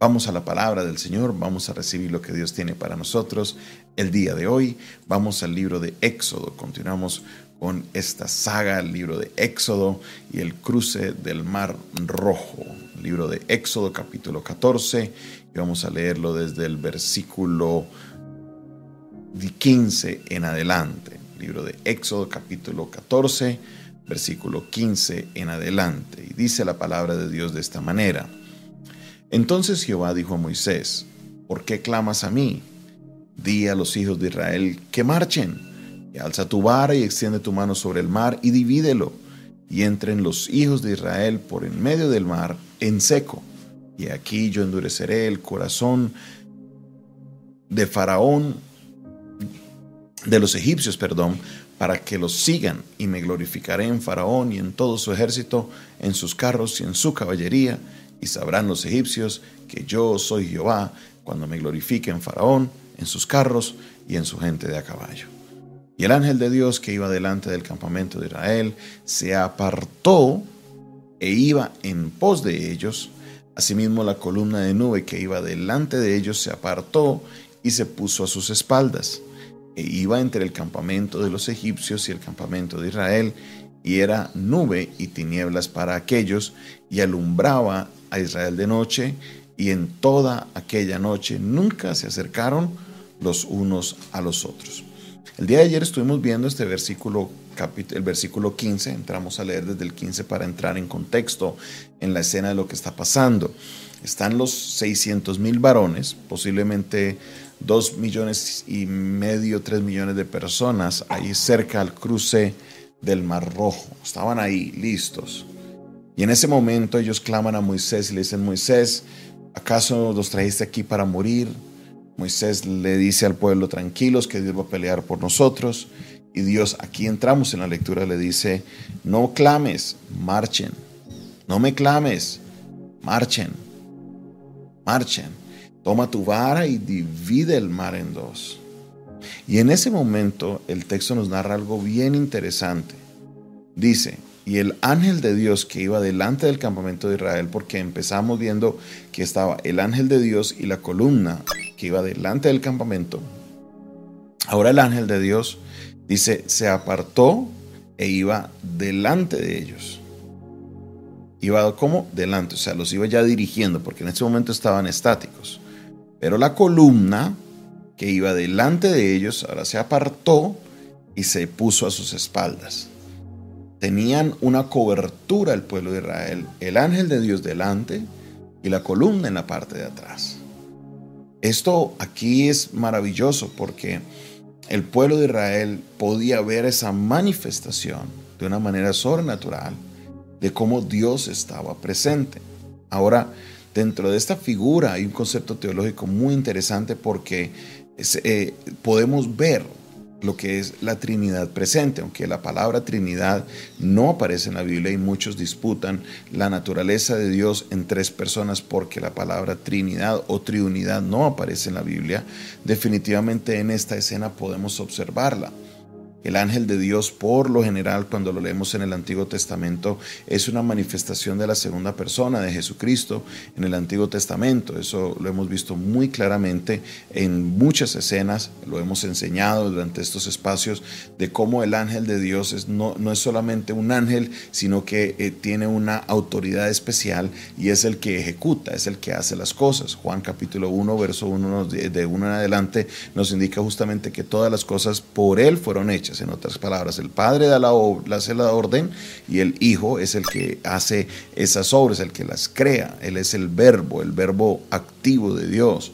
Vamos a la palabra del Señor, vamos a recibir lo que Dios tiene para nosotros el día de hoy. Vamos al libro de Éxodo, continuamos con esta saga, el libro de Éxodo y el cruce del Mar Rojo. libro de Éxodo capítulo 14 y vamos a leerlo desde el versículo 15 en adelante. libro de Éxodo capítulo 14, versículo 15 en adelante. Y dice la palabra de Dios de esta manera. Entonces Jehová dijo a Moisés, ¿por qué clamas a mí? Di a los hijos de Israel que marchen, y alza tu vara y extiende tu mano sobre el mar y divídelo, y entren los hijos de Israel por en medio del mar en seco. Y aquí yo endureceré el corazón de Faraón, de los egipcios, perdón, para que los sigan, y me glorificaré en Faraón y en todo su ejército, en sus carros y en su caballería, y sabrán los egipcios que yo soy Jehová cuando me glorifique en Faraón, en sus carros y en su gente de a caballo. Y el ángel de Dios que iba delante del campamento de Israel se apartó e iba en pos de ellos. Asimismo la columna de nube que iba delante de ellos se apartó y se puso a sus espaldas. E iba entre el campamento de los egipcios y el campamento de Israel, y era nube y tinieblas para aquellos, y alumbraba a Israel de noche, y en toda aquella noche nunca se acercaron los unos a los otros. El día de ayer estuvimos viendo este versículo, el versículo 15, entramos a leer desde el 15 para entrar en contexto en la escena de lo que está pasando. Están los 600 mil varones, posiblemente 2 millones y medio, 3 millones de personas ahí cerca al cruce del Mar Rojo. Estaban ahí listos. Y en ese momento ellos claman a Moisés y le dicen, Moisés, ¿acaso los trajiste aquí para morir? Moisés le dice al pueblo, tranquilos, que Dios va a pelear por nosotros. Y Dios, aquí entramos en la lectura, le dice, no clames, marchen. No me clames, marchen. Marchen. Toma tu vara y divide el mar en dos. Y en ese momento el texto nos narra algo bien interesante. Dice, y el ángel de Dios que iba delante del campamento de Israel, porque empezamos viendo que estaba el ángel de Dios y la columna que iba delante del campamento. Ahora el ángel de Dios dice, se apartó e iba delante de ellos. Iba como delante, o sea, los iba ya dirigiendo, porque en ese momento estaban estáticos. Pero la columna que iba delante de ellos ahora se apartó y se puso a sus espaldas tenían una cobertura el pueblo de Israel, el ángel de Dios delante y la columna en la parte de atrás. Esto aquí es maravilloso porque el pueblo de Israel podía ver esa manifestación de una manera sobrenatural de cómo Dios estaba presente. Ahora, dentro de esta figura hay un concepto teológico muy interesante porque eh, podemos ver lo que es la Trinidad presente, aunque la palabra Trinidad no aparece en la Biblia y muchos disputan la naturaleza de Dios en tres personas porque la palabra Trinidad o Triunidad no aparece en la Biblia, definitivamente en esta escena podemos observarla. El ángel de Dios, por lo general, cuando lo leemos en el Antiguo Testamento, es una manifestación de la segunda persona de Jesucristo en el Antiguo Testamento. Eso lo hemos visto muy claramente en muchas escenas, lo hemos enseñado durante estos espacios, de cómo el ángel de Dios no, no es solamente un ángel, sino que eh, tiene una autoridad especial y es el que ejecuta, es el que hace las cosas. Juan capítulo 1, verso 1 de 1 en adelante nos indica justamente que todas las cosas por él fueron hechas en otras palabras. El Padre da la, hace la orden y el Hijo es el que hace esas obras, el que las crea. Él es el verbo, el verbo activo de Dios.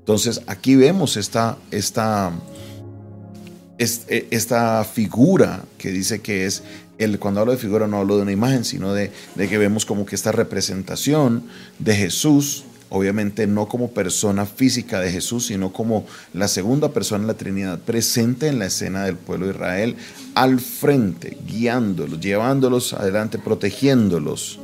Entonces aquí vemos esta, esta, e, esta figura que dice que es el, cuando hablo de figura no hablo de una imagen, sino de, de, que vemos como que esta representación de Jesús obviamente no como persona física de Jesús, sino como la segunda persona de la Trinidad, presente en la escena del pueblo de Israel, al frente, guiándolos, llevándolos adelante, protegiéndolos.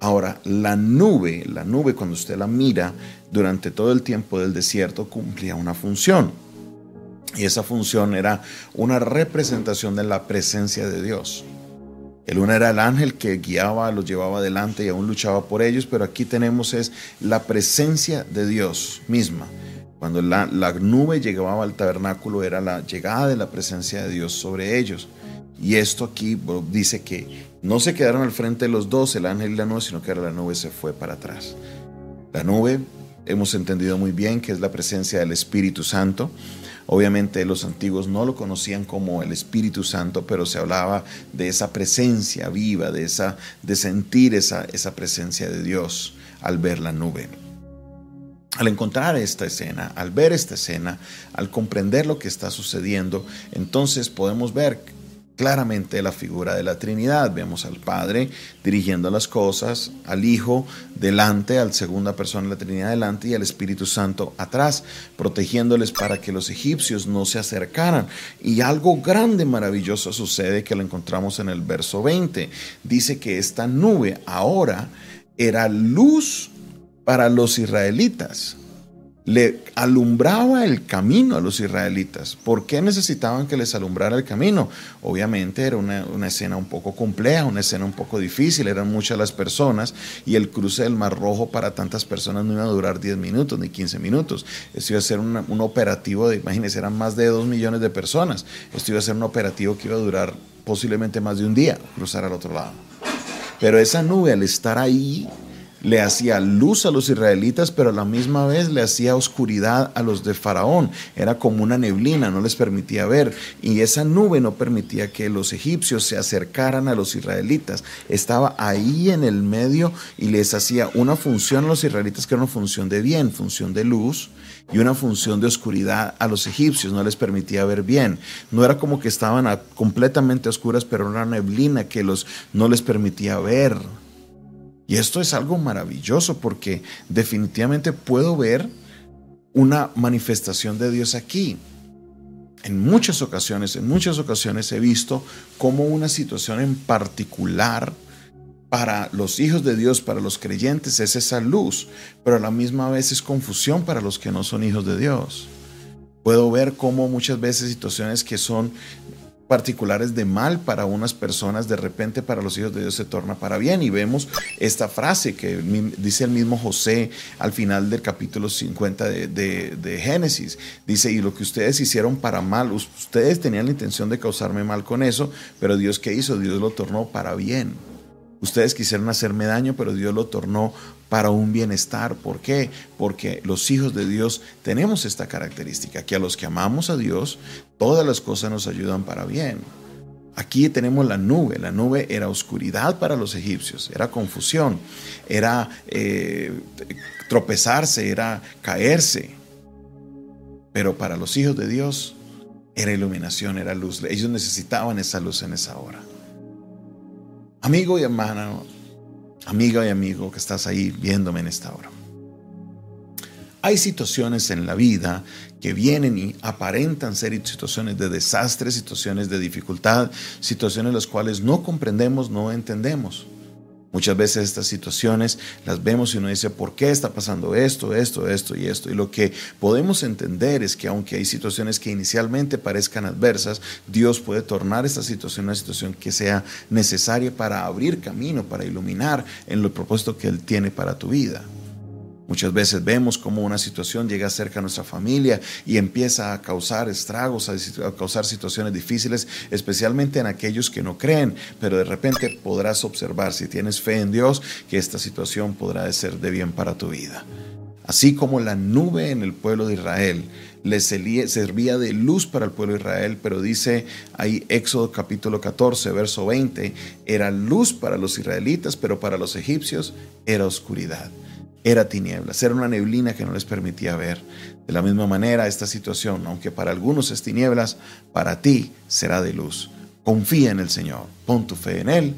Ahora, la nube, la nube cuando usted la mira durante todo el tiempo del desierto cumplía una función. Y esa función era una representación de la presencia de Dios. El uno era el ángel que guiaba, los llevaba adelante y aún luchaba por ellos, pero aquí tenemos es la presencia de Dios misma. Cuando la, la, nube llegaba al tabernáculo era la llegada de la presencia de Dios sobre ellos. Y esto aquí dice que no se quedaron al frente los dos, el ángel y la nube, sino que ahora la nube se fue para atrás. La nube hemos entendido muy bien que es la presencia del Espíritu Santo. Obviamente los antiguos no lo conocían como el Espíritu Santo, pero se hablaba de esa presencia viva, de, esa, de sentir esa, esa presencia de Dios al ver la nube. Al encontrar esta escena, al ver esta escena, al comprender lo que está sucediendo, entonces podemos ver claramente la figura de la Trinidad. Vemos al Padre dirigiendo las cosas, al Hijo delante, al segunda persona de la Trinidad delante y al Espíritu Santo atrás, protegiéndoles para que los egipcios no se acercaran. Y algo grande, maravilloso sucede que lo encontramos en el verso 20. Dice que esta nube ahora era luz para los israelitas. Le alumbraba el camino a los israelitas. ¿Por qué necesitaban que les alumbrara el camino? Obviamente era una, escena un poco compleja, una escena un poco difícil, eran muchas las personas y el cruce del Mar Rojo para tantas personas no iba a durar 10 minutos ni 15 minutos. Esto iba a ser un operativo de, imagínense, eran más de 2 millones de personas. Esto iba a ser un operativo que iba a durar posiblemente más de un día, cruzar al otro lado. Pero esa nube al estar ahí le hacía luz a los israelitas, pero a la misma vez le hacía oscuridad a los de Faraón. Era como una neblina, no les permitía ver. Y esa nube no permitía que los egipcios se acercaran a los israelitas. Estaba ahí en el medio y les hacía una función a los israelitas que era una función de bien, función de luz y una función de oscuridad a los egipcios, no les permitía ver bien. No era como que estaban completamente oscuras, pero era una neblina que los, no les permitía ver. Y esto es algo maravilloso porque definitivamente puedo ver una manifestación de Dios aquí. En muchas ocasiones, en muchas ocasiones he visto cómo una situación en particular para los hijos de Dios, para los creyentes, es esa luz, pero a la misma vez es confusión para los que no son hijos de Dios. Puedo ver cómo muchas veces situaciones que son particulares de mal para unas personas, de repente para los hijos de Dios se torna para bien. Y vemos esta frase que dice el mismo José al final del capítulo 50 de, de, Génesis. Dice, y lo que ustedes hicieron para mal, ustedes tenían la intención de causarme mal con eso, pero Dios qué hizo? Dios lo tornó para bien. Ustedes quisieron hacerme daño, pero Dios lo tornó para un bienestar. ¿Por qué? Porque los hijos de Dios tenemos esta característica, que a los que amamos a Dios, todas las cosas nos ayudan para bien. Aquí tenemos la nube. La nube era oscuridad para los egipcios, era confusión, era eh, tropezarse, era caerse. Pero para los hijos de Dios era iluminación, era luz. Ellos necesitaban esa luz en esa hora. Amigo y hermana, amiga y amigo que estás ahí viéndome en esta hora. Hay situaciones en la vida que vienen y aparentan ser situaciones de desastre, situaciones de dificultad, situaciones las cuales no comprendemos, no entendemos. Muchas veces estas situaciones las vemos y uno dice, ¿por qué está pasando esto, esto, esto y esto? Y lo que podemos entender es que aunque hay situaciones que inicialmente parezcan adversas, Dios puede tornar esta situación una situación que sea necesaria para abrir camino, para iluminar en el propósito que Él tiene para tu vida. Muchas veces vemos cómo una situación llega cerca a nuestra familia y empieza a causar estragos, a causar situaciones difíciles, especialmente en aquellos que no creen, pero de repente podrás observar, si tienes fe en Dios, que esta situación podrá ser de bien para tu vida. Así como la nube en el pueblo de Israel le servía de luz para el pueblo de Israel, pero dice ahí Éxodo capítulo 14, verso 20, era luz para los israelitas, pero para los egipcios era oscuridad era tinieblas, era una neblina que no les permitía ver. De la misma manera, esta situación, aunque para algunos es tinieblas, para ti será de luz. Confía en el Señor, pon tu fe en Él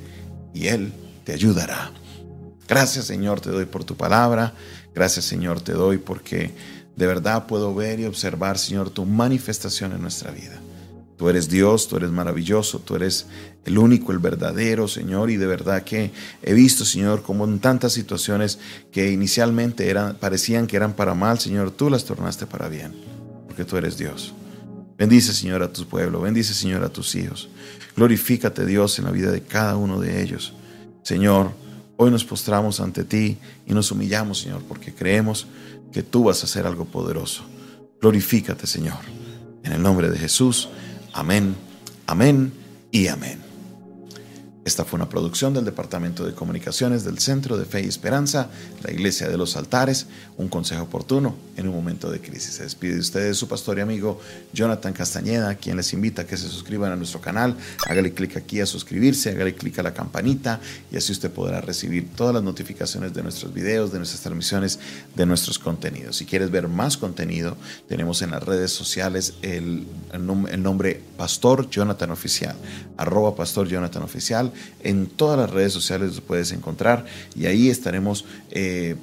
y Él te ayudará. Gracias Señor te doy por tu palabra, gracias Señor te doy porque de verdad puedo ver y observar Señor tu manifestación en nuestra vida. Tú eres Dios, tú eres maravilloso, tú eres el único, el verdadero, Señor, y de verdad que he visto, Señor, como en tantas situaciones que inicialmente eran, parecían que eran para mal, Señor, tú las tornaste para bien, porque tú eres Dios. Bendice, Señor, a tu pueblo. Bendice, Señor, a tus hijos. Glorifícate, Dios, en la vida de cada uno de ellos. Señor, hoy nos postramos ante ti y nos humillamos, Señor, porque creemos que tú vas a hacer algo poderoso. Glorifícate, Señor. En el nombre de Jesús. Amén, amén y amén. Esta fue una producción del Departamento de Comunicaciones del Centro de Fe y Esperanza, la Iglesia de los Altares, un consejo oportuno en un momento de crisis. Se despide de ustedes su pastor y amigo Jonathan Castañeda, quien les invita a que se suscriban a nuestro canal, hágale clic aquí a suscribirse, hágale clic a la campanita y así usted podrá recibir todas las notificaciones de nuestros videos, de nuestras transmisiones, de nuestros contenidos. Si quieres ver más contenido, tenemos en las redes sociales el, el nombre Pastor Jonathan Oficial, arroba Pastor Jonathan Oficial en todas las redes sociales los puedes encontrar y ahí estaremos eh,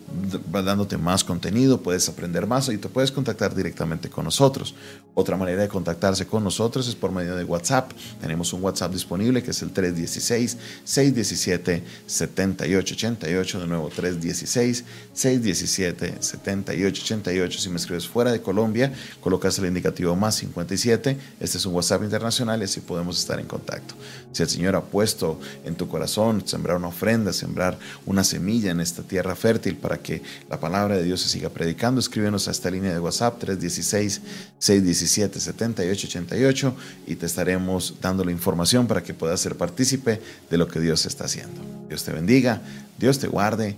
dándote más contenido, puedes aprender más y te puedes contactar directamente con nosotros. Otra manera de contactarse con nosotros es por medio de WhatsApp. Tenemos un WhatsApp disponible que es el 316-617-7888. De nuevo, 316-617-7888. Si me escribes fuera de Colombia, colocas el indicativo más 57. Este es un WhatsApp internacional y así podemos estar en contacto. Si el Señor ha puesto en tu corazón, sembrar una ofrenda, sembrar una semilla en esta tierra fértil para que la palabra de Dios se siga predicando. Escríbenos a esta línea de WhatsApp 316-617-7888 y te estaremos dando la información para que puedas ser partícipe de lo que Dios está haciendo. Dios te bendiga, Dios te guarde